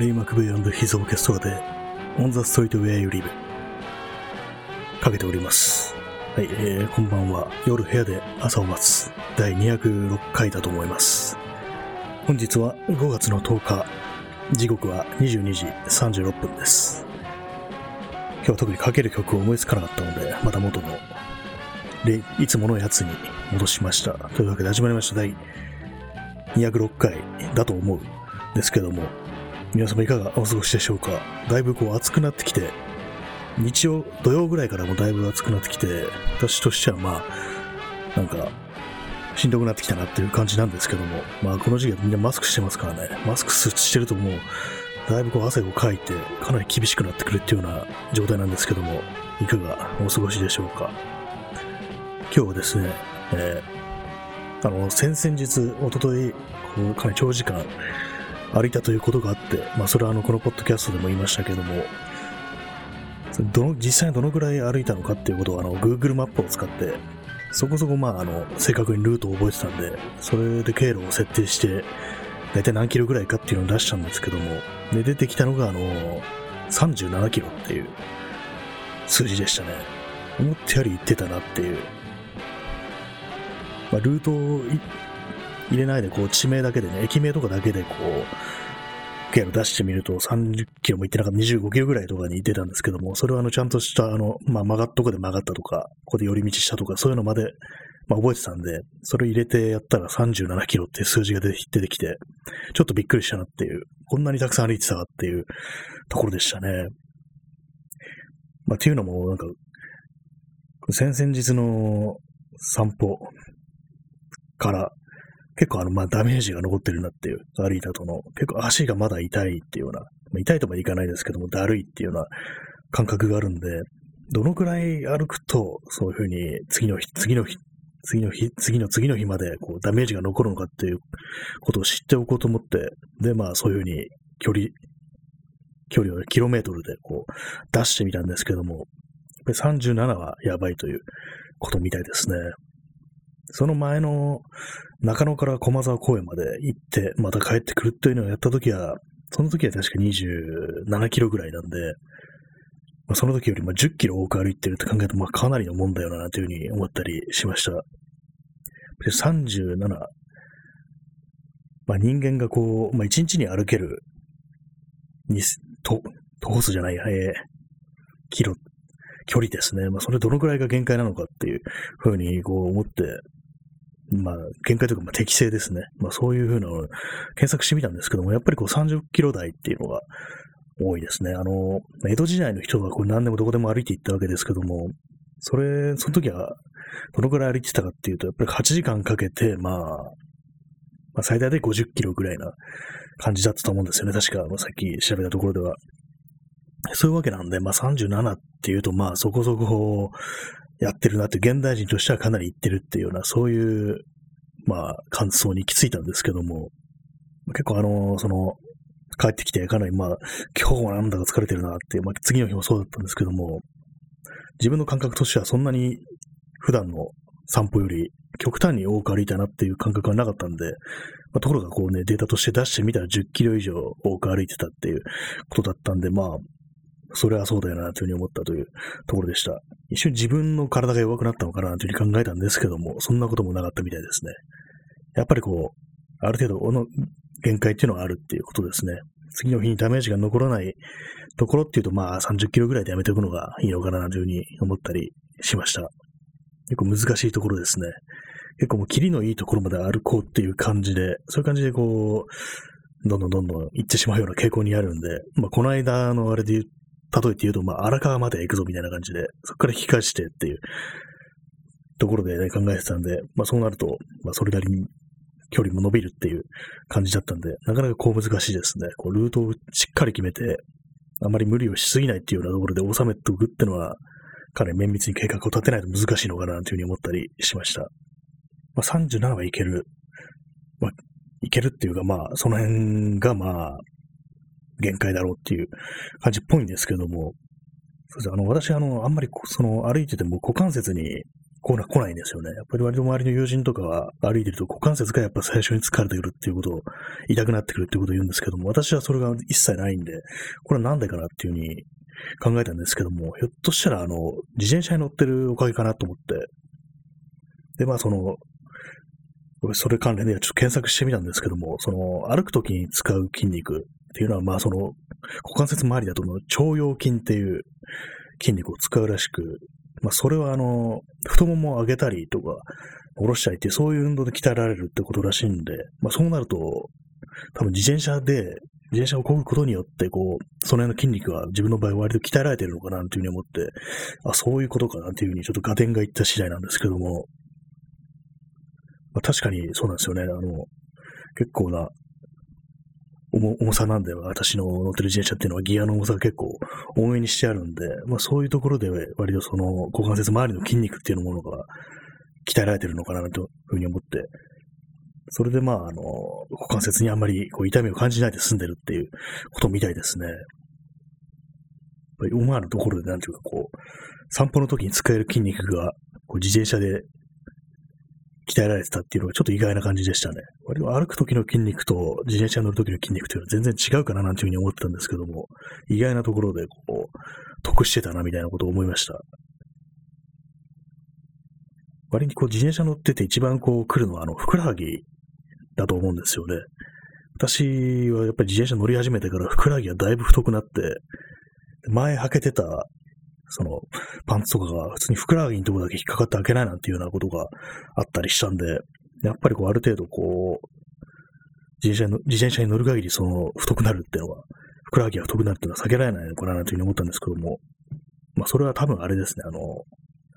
クベイヒズオーケストラで On the Street Where You Live かけております。はい、えー、こんばんは。夜部屋で朝を待つ第206回だと思います。本日は5月の10日、時刻は22時36分です。今日は特にかける曲を思いつかなかったので、また元の、でいつものやつに戻しました。というわけで始まりました第206回だと思うですけども、皆様いかがお過ごしでしょうか？だいぶこう暑くなってきて、日曜、土曜ぐらいからもだいぶ暑くなってきて、私としてはまあ、なんか、しんどくなってきたなっていう感じなんですけども、まあこの時期はみんなマスクしてますからね、マスクしてるともう、だいぶこう汗をかいて、かなり厳しくなってくるっていうような状態なんですけども、いかがお過ごしでしょうか？今日はですね、えー、あの、先々日、おととい、かなり長時間歩いたということがあって、まあそれはあの、このポッドキャストでも言いましたけども、どの、実際にどのぐらい歩いたのかっていうことをあの、Google マップを使って、そこそこまああの、正確にルートを覚えてたんで、それで経路を設定して、大体何キロぐらいかっていうのを出したんですけども、で、出てきたのがあの、37キロっていう数字でしたね。思ったより行ってたなっていう。まあ、ルートを入れないで、こう、地名だけでね、駅名とかだけでこう、経路出してみると30キロも行ってなかった25キロぐらいとかに行ってたんですけども、それはあの、ちゃんとしたあの、まあ、曲がっとこで曲がったとか、ここで寄り道したとか、そういうのまで、まあ、覚えてたんで、それ入れてやったら37キロっていう数字が出て出てきて、ちょっとびっくりしたなっていう、こんなにたくさん歩いてたかっていうところでしたね。まあ、っていうのも、なんか、先々日の散歩から、結構あの、まあ、ダメージが残ってるなっていう、歩いた後の、結構足がまだ痛いっていうような、まあ、痛いとまでいかないですけども、だるいっていうような感覚があるんで、どのくらい歩くと、そういうふうに、次の日、次の日、次の日、次の次の日まで、こう、ダメージが残るのかっていうことを知っておこうと思って、で、まあ、そういうふうに、距離、距離をキロメートルで、こう、出してみたんですけども、37はやばいということみたいですね。その前の中野から駒沢公園まで行って、また帰ってくるというのをやったときは、その時は確か27キロぐらいなんで、まあ、その時よりも10キロ多く歩いてるって考えると、まあかなりのもんだよな、というふうに思ったりしました。で37、まあ人間がこう、まあ1日に歩ける、に、と、徒歩数じゃないや、えー、キロ、距離ですね。まあそれどのくらいが限界なのかっていうふうにこう思って、まあ、限界というか、まあ、適正ですね。まあ、そういうふうなのを検索してみたんですけども、やっぱりこう30キロ台っていうのが多いですね。あの、江戸時代の人がこう何でもどこでも歩いていったわけですけども、それ、その時はどのくらい歩いてたかっていうと、やっぱり8時間かけて、まあ、まあ、最大で50キロぐらいな感じだったと思うんですよね。確か、まあ、さっき調べたところでは。そういうわけなんで、まあ37っていうと、まあそこそこやってるなって、現代人としてはかなり言ってるっていうような、そういう、まあ、感想に行き着いたんですけども、結構あの、その、帰ってきてかなりまあ、今日はなんだか疲れてるなっていう、まあ次の日もそうだったんですけども、自分の感覚としてはそんなに普段の散歩より極端に多く歩いたなっていう感覚はなかったんで、まあ、ところがこうね、データとして出してみたら10キロ以上多く歩いてたっていうことだったんで、まあ、それはそうだよな、というふうに思ったというところでした。一瞬自分の体が弱くなったのかな、というふうに考えたんですけども、そんなこともなかったみたいですね。やっぱりこう、ある程度の限界っていうのはあるっていうことですね。次の日にダメージが残らないところっていうと、まあ30キロぐらいでやめておくのがいいのかな、というふうに思ったりしました。結構難しいところですね。結構もうキリのいいところまで歩こうっていう感じで、そういう感じでこう、どんどんどんどん行ってしまうような傾向にあるんで、まあこの間のあれで言う例えて言うと、まあ、荒川まで行くぞみたいな感じで、そこから引き返してっていうところで、ね、考えてたんで、まあそうなると、まあそれなりに距離も伸びるっていう感じだったんで、なかなかこう難しいですね。こうルートをしっかり決めて、あまり無理をしすぎないっていうようなところで収めておくってのは、かなり綿密に計画を立てないと難しいのかなというふうに思ったりしました。まあ37はいける。まあ、いけるっていうか、まあ、その辺がまあ、限界だろうっていう感じっぽいんですけども、そうですあの、私、あの、あんまりその歩いてても股関節に来な来ないんですよね。やっぱり割と周りの友人とかは歩いてると股関節がやっぱ最初に疲れてくるっていうことを、痛くなってくるっていうことを言うんですけども、私はそれが一切ないんで、これはなんでかなっていうふうに考えたんですけども、ひょっとしたらあの、自転車に乗ってるおかげかなと思って、で、まあその、それ関連でちょっと検索してみたんですけども、その、歩くときに使う筋肉っていうのは、まあその、股関節周りだとの腸腰筋っていう筋肉を使うらしく、まあそれはあの、太ももを上げたりとか、下ろしたりっていうそういう運動で鍛えられるってことらしいんで、まあそうなると、多分自転車で、自転車を漕ぐことによって、こう、その辺の筋肉が自分の場合割と鍛えられてるのかなというふうに思って、あ、そういうことかなというふうにちょっと合点がいった次第なんですけども、まあ、確かにそうなんですよね。あの、結構な重重さなんで、私の乗ってる自転車っていうのはギアの重さが結構多めにしてあるんで、まあそういうところで割とその股関節周りの筋肉っていうものが鍛えられてるのかなというふうに思って、それでまあ、あの、股関節にあんまりこう痛みを感じないで済んでるっていうことみたいですね。やっぱり思わぬところでなんていうかこう、散歩の時に使える筋肉がこう自転車で鍛えられてたっていうのがちょっと意外な感じでしたね。割と歩く時の筋肉と自転車に乗る時の筋肉というのは全然違うかななんていうふうに思ってたんですけども、意外なところでこう、得してたなみたいなことを思いました。割にこう自転車乗ってて一番こう来るのはあの、ふくらはぎだと思うんですよね。私はやっぱり自転車乗り始めてからふくらはぎがだいぶ太くなって、前履けてたその、パンツとかが普通にふくらはぎのとこだけ引っかかって開けないなんていうようなことがあったりしたんで、やっぱりこう、ある程度こう、自転車の自転車に乗る限りその、太くなるっていうのは、ふくらはぎが太くなるっていうのは避けられないのかなというふうに思ったんですけども、まあ、それは多分あれですね、あの、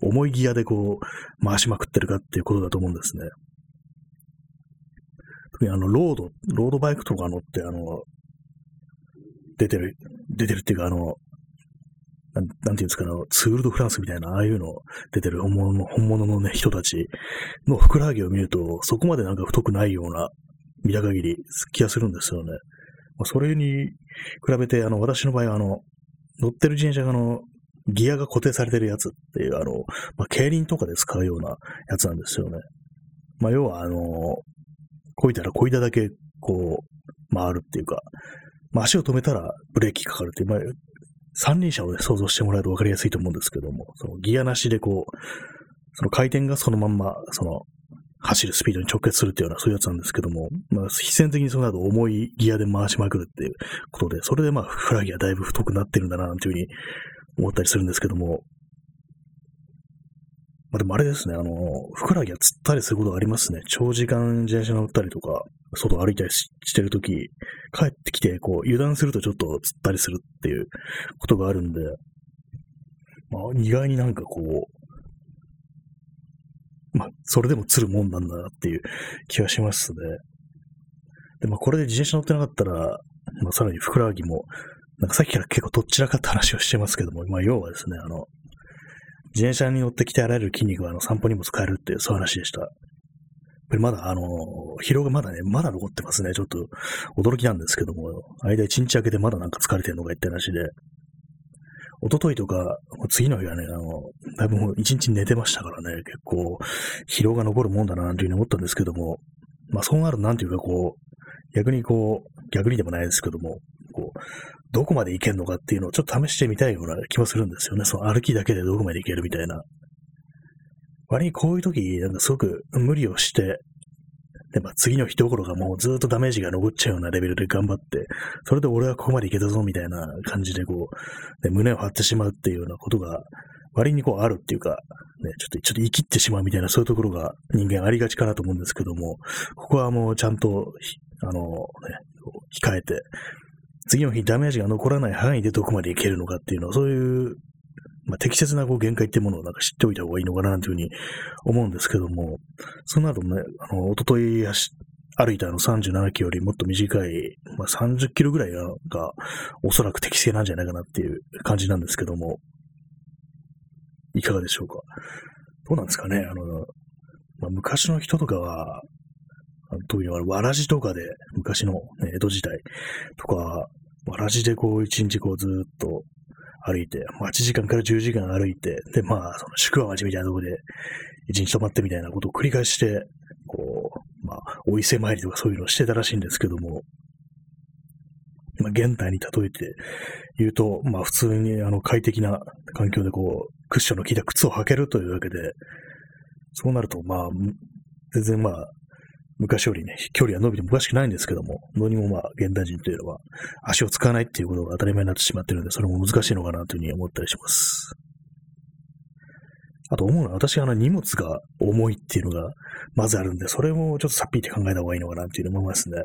重いギアでこう、回しまくってるかっていうことだと思うんですね。特にあの、ロード、ロードバイクとか乗って、あの、出てる、出てるっていうか、あの、なん、なんていうんですかね、ツールドフランスみたいな、ああいうの出てる本物の、本物のね、人たちのふくらはぎを見ると、そこまでなんか太くないような、見た限り、気がするんですよね。まあ、それに比べて、あの、私の場合は、あの、乗ってる自転車が、あの、ギアが固定されてるやつっていう、あの、まあ、競輪とかで使うようなやつなんですよね。まあ、要は、あの、こいたらこいだだけ、こう、回るっていうか、まあ、足を止めたらブレーキかかるっていう、まあ、三輪車をね、想像してもらうと分かりやすいと思うんですけども、そのギアなしでこう、その回転がそのまんま、その、走るスピードに直結するっていうような、そういうやつなんですけども、まあ、必然的にその後重いギアで回しまくるっていうことで、それでまあ、フラギアだいぶ太くなってるんだな、というふうに思ったりするんですけども、まあ、でもあれですね、あの、ふくらはぎがつったりすることありますね。長時間自転車乗ったりとか、外歩いたりしてるとき、帰ってきて、こう、油断するとちょっとつったりするっていうことがあるんで、まあ、意外になんかこう、まあ、それでも釣るもんなんだなっていう気がしますね。で、まあ、これで自転車乗ってなかったら、まあ、さらにふくらはぎも、なんかさっきから結構どっちらかって話をしてますけども、まあ、要はですね、あの、自転車に乗って鍛えられる筋肉はあの散歩にも使えるっていう、そういう話でした。ぱりまだ、あの、疲労がまだね、まだ残ってますね。ちょっと驚きなんですけども、間一日明けてまだなんか疲れてるのが言った話で、一昨日とか、次の日はね、あの、だいぶもう一日寝てましたからね、結構疲労が残るもんだな、なんていうふうに思ったんですけども、まあそうなるなんていうかこう、逆にこう、逆にでもないですけども、こう、どこまで行けるのかっていうのをちょっと試してみたいような気もするんですよね。その歩きだけでどこまで行けるみたいな。割にこういう時、なんかすごく無理をして、で、まあ、次の日どころかもうずっとダメージが残っちゃうようなレベルで頑張って、それで俺はここまでいけたぞみたいな感じでこう、ね、胸を張ってしまうっていうようなことが、割にこうあるっていうか、ね、ちょっと、ちょっと生きってしまうみたいな、そういうところが人間ありがちかなと思うんですけども、ここはもうちゃんと、あの、ね、控えて、次の日ダメージが残らない範囲でどこまでいけるのかっていうのは、そういうまあ、適切なこう限界っていうものをなんか知っておいた方がいいのかなというふうに思うんですけども、その後ね、あの、おととい歩いたあの37キロよりもっと短い、まあ、30キロぐらいがおそらく適正なんじゃないかなっていう感じなんですけども、いかがでしょうか？どうなんですかね？あの、まあ、昔の人とかは、特にわらじとかで、昔の、江戸時代とか、わらじでこう一日こうずっと歩いて、8時間から10時間歩いて、で、まあ、その宿場町みたいなところで、一日泊まってみたいなことを繰り返して、こう、まあ、お伊勢参りとかそういうのをしてたらしいんですけども、まあ、現代に例えて言うと、まあ、普通にあの快適な環境でこう、クッションの効いた靴を履けるというわけで、そうなると、まあ、全然まあ、昔よりね、距離は伸びてもおかしくないんですけども、どうにもまあ、現代人というのは足を使わないっていうことが当たり前になってしまってるので、それも難しいのかなというふうに思ったりします。あと思うのは、私はあの荷物が重いっていうのがまずあるんで、それもちょっとさっぴいて考えた方がいいのかなっていうふうに思いますね。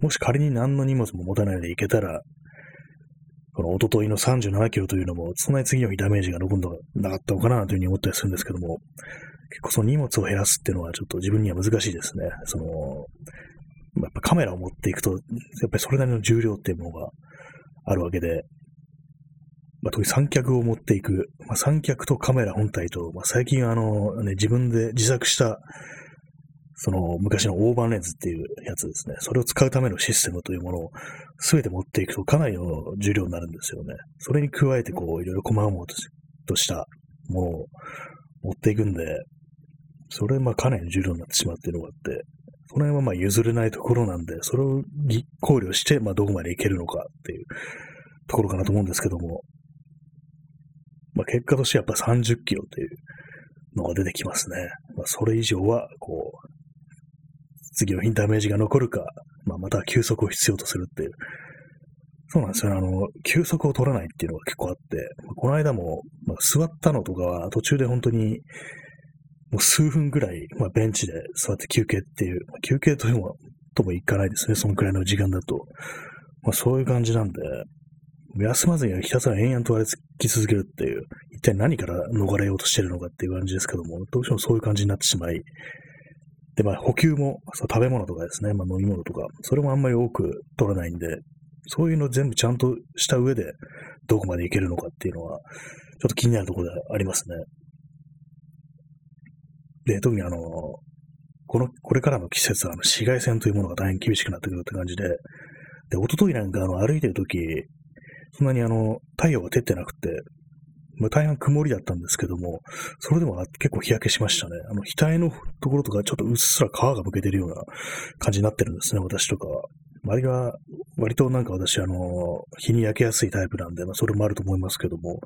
もし仮に何の荷物も持たないで行けたら、この一昨日の37キロというのも、そんなに次の日ダメージが残るのがなかったのかなというふうに思ったりするんですけども、結構その荷物を減らすっていうのはちょっと自分には難しいですね。その、やっぱカメラを持っていくと、やっぱりそれなりの重量っていうものがあるわけで、まあ、特に三脚を持っていく、まあ、三脚とカメラ本体と、まあ、最近あの、ね、自分で自作した、その昔のオーバーレンズっていうやつですね。それを使うためのシステムというものを全て持っていくとかなりの重量になるんですよね。それに加えてこう、いろいろ細々としたものを持っていくんで、それまあかなり重量になってしまうっていうのがあって、その辺はまあ譲れないところなんで、それを考慮して、まあどこまでいけるのかっていうところかなと思うんですけども、まあ結果としてやっぱ30キロっていうのが出てきますね。まあそれ以上は、こう、次の日にダメージが残るか、まあまた休息を必要とするっていう。そうなんですよね。あの、休息を取らないっていうのが結構あって、この間も、まあ、座ったのとかは途中で本当にもう数分ぐらい、まあ、ベンチで座って休憩っていう、まあ、休憩というも、ともいかないですね。そのくらいの時間だと。まあ、そういう感じなんで、休まずにひたすら延々と歩き続けるっていう、一体何から逃れようとしてるのかっていう感じですけども、どうしてもそういう感じになってしまい、で、まあ、補給も、そう食べ物とかですね、まあ、飲み物とか、それもあんまり多く取らないんで、そういうの全部ちゃんとした上で、どこまでいけるのかっていうのは、ちょっと気になるところではありますね。で、特にあの、この、これからの季節はあの紫外線というものが大変厳しくなってくるって感じで、で、一昨日なんかあの歩いてるとき、そんなにあの、太陽が照ってなくて、まあ、大半曇りだったんですけども、それでも結構日焼けしましたね。あの、額のところとかちょっとうっすら皮がむけてるような感じになってるんですね、私とかは。割が、割となんか私、あの、日に焼けやすいタイプなんで、まあ、それもあると思いますけども、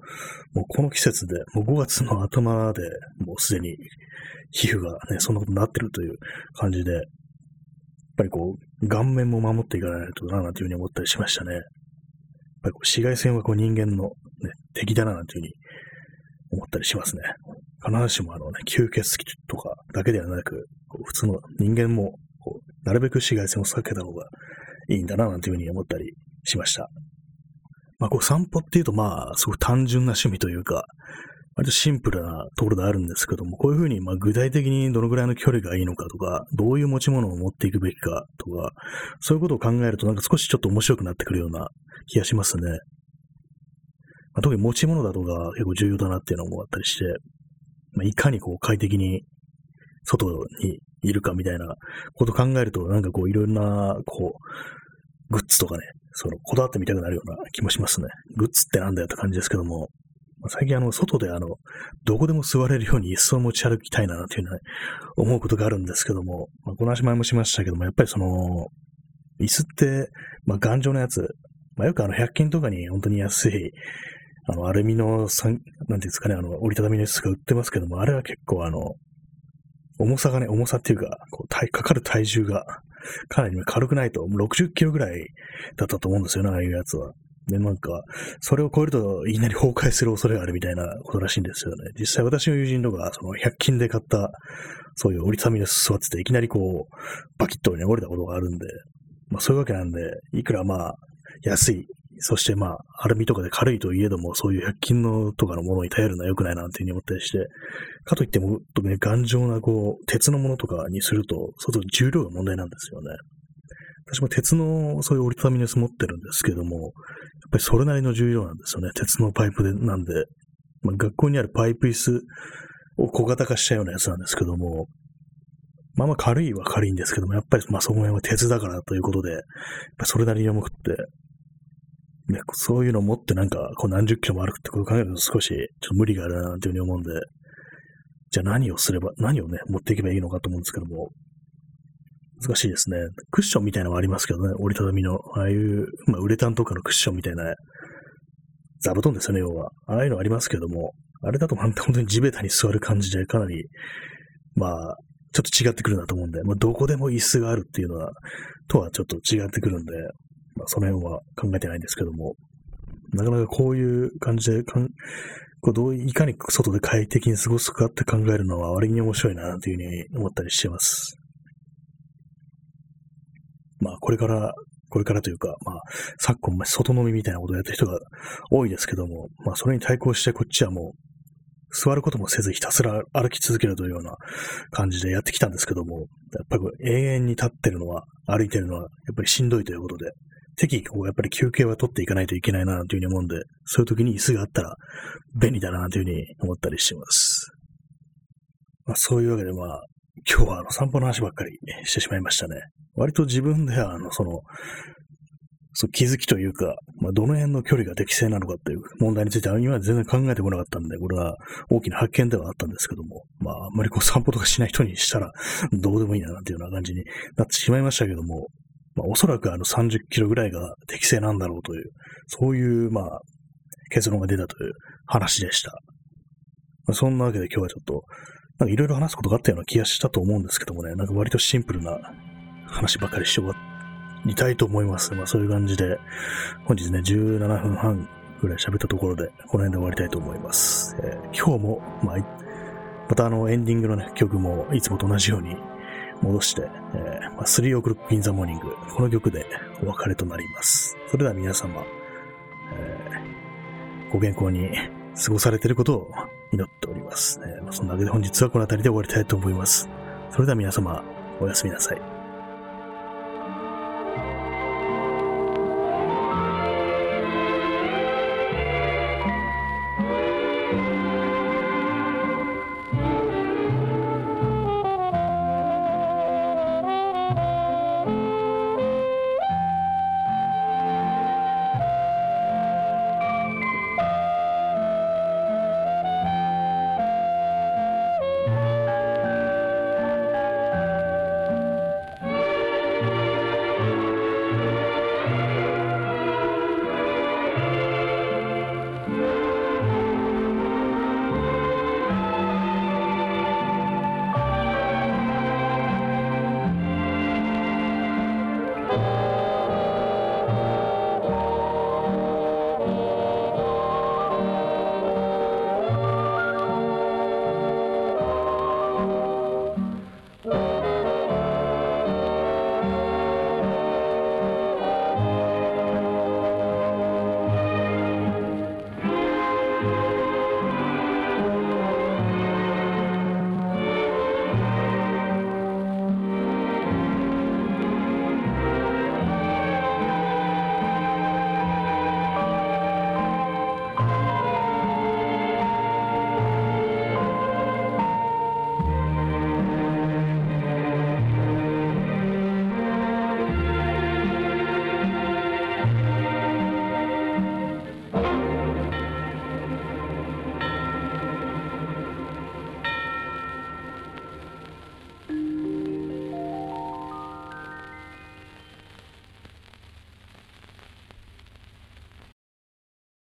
もうこの季節で、もう5月の頭でもうすでに皮膚がね、そんなことになってるという感じで、やっぱりこう、顔面も守っていかないとな、なんていうふうに思ったりしましたね。やっぱりこう紫外線はこう人間の、ね、敵だな、なんていうふうに思ったりしますね。必ずしもあのね、吸血鬼とかだけではなく、こう普通の人間もこう、なるべく紫外線を避けた方がいいんだな、なんていうふうに思ったりしました。まあ、こう散歩っていうと、まあ、すごく単純な趣味というか、割とシンプルなところであるんですけども、こういうふうに、まあ、具体的にどのぐらいの距離がいいのかとか、どういう持ち物を持っていくべきかとか、そういうことを考えると、なんか少しちょっと面白くなってくるような気がしますね。まあ、特に持ち物だとか結構重要だなっていうのもあったりして、まあ、いかにこう快適に外にいるかみたいなこと考えると、なんかこういろんな、こう、グッズとかね、その、こだわってみたくなるような気もしますね。グッズってなんだよって感じですけども、最近あの、外であの、どこでも座れるように椅子を持ち歩きたいな、というのは、ね思うことがあるんですけども、まあ、この話前もしましたけども、やっぱりその、椅子って、まあ、頑丈なやつ、まあ、よくあの、100均とかに本当に安い、あの、アルミの、なんていうんですかね、あの、折りたたみの椅子が売ってますけども、あれは結構あの、重さがね、重さっていうか、こうかかる体重がかなり軽くないと、もう60キロぐらいだったと思うんですよね、ああいうやつは。で、なんか、それを超えるといきなり崩壊する恐れがあるみたいなことらしいんですよね。実際私の友人とか、その100均で買った、そういう折りたたみの座ってて、いきなりこう、バキッとね、折れたことがあるんで、まあそういうわけなんで、いくらまあ、安い、そしてまあ、アルミとかで軽いといえども、そういう100均のとかのものに頼るのは良くないなっていうふうに思ったりして、かといっても、特に頑丈なこう、鉄のものとかにすると、そうすると重量が問題なんですよね。私も鉄のそういう折りたたみのやつ持ってるんですけども、やっぱりそれなりの重量なんですよね。鉄のパイプでなんで、まあ、学校にあるパイプ椅子を小型化したようなやつなんですけども、まあまあ軽いは軽いんですけども、やっぱりまあその辺は鉄だからということで、それなりに重くって、ね、そういうのを持ってなんか、こう何十キロも歩くってことを考えると少し、ちょっと無理があるな、というふうに思うんで、じゃあ何をすれば、何をね、持っていけばいいのかと思うんですけども、難しいですね。クッションみたいなのはありますけどね、折りたたみの、ああいう、まあ、ウレタンとかのクッションみたいな、座布団ですよね、要は。ああいうのありますけども、あれだと本当に地べたに座る感じで、かなり、まあ、ちょっと違ってくるなと思うんで、まあ、どこでも椅子があるっていうのは、とはちょっと違ってくるんで、その辺は考えてないんですけども、なかなかこういう感じでかん、こうどういかに外で快適に過ごすかって考えるのは割に面白いなというふうに思ったりしてます。まあ、これから、これからというか、まあ、昨今、外飲みみたいなことをやってる人が多いですけども、まあ、それに対抗してこっちはもう、座ることもせずひたすら歩き続けるというような感じでやってきたんですけども、やっぱり永遠に立ってるのは、歩いてるのは、やっぱりしんどいということで、適宜こう、やっぱり休憩は取っていかないといけないな、というふうに思うんで、そういう時に椅子があったら便利だな、というふうに思ったりしてます。まあ、そういうわけで、まあ、今日はあの散歩の話ばっかりしてしまいましたね。割と自分では、あの、その、そう気づきというか、まあ、どの辺の距離が適正なのかっていう問題については今全然考えてこなかったんで、これは大きな発見ではあったんですけども、まあ、あんまりこう散歩とかしない人にしたらどうでもいいななんていうような感じになってしまいましたけども、まあ、おそらくあの30キロぐらいが適正なんだろうという、そういう、まあ、結論が出たという話でした。まあ、そんなわけで今日はちょっと、なんかいろいろ話すことがあったような気がしたと思うんですけどもね、なんか割とシンプルな話ばかりして終わりたいと思います。まあそういう感じで、本日ね、17分半ぐらい喋ったところで、この辺で終わりたいと思います。えー、今日も、まあ、またあのエンディングのね、曲もいつもと同じように戻して、えー、まあ、3 o'clock in the morning この曲でお別れとなります。それでは皆様、えー、ご健康に過ごされていることを祈っております。えー、そんなわけで本日はこの辺りで終わりたいと思います。それでは皆様、おやすみなさい。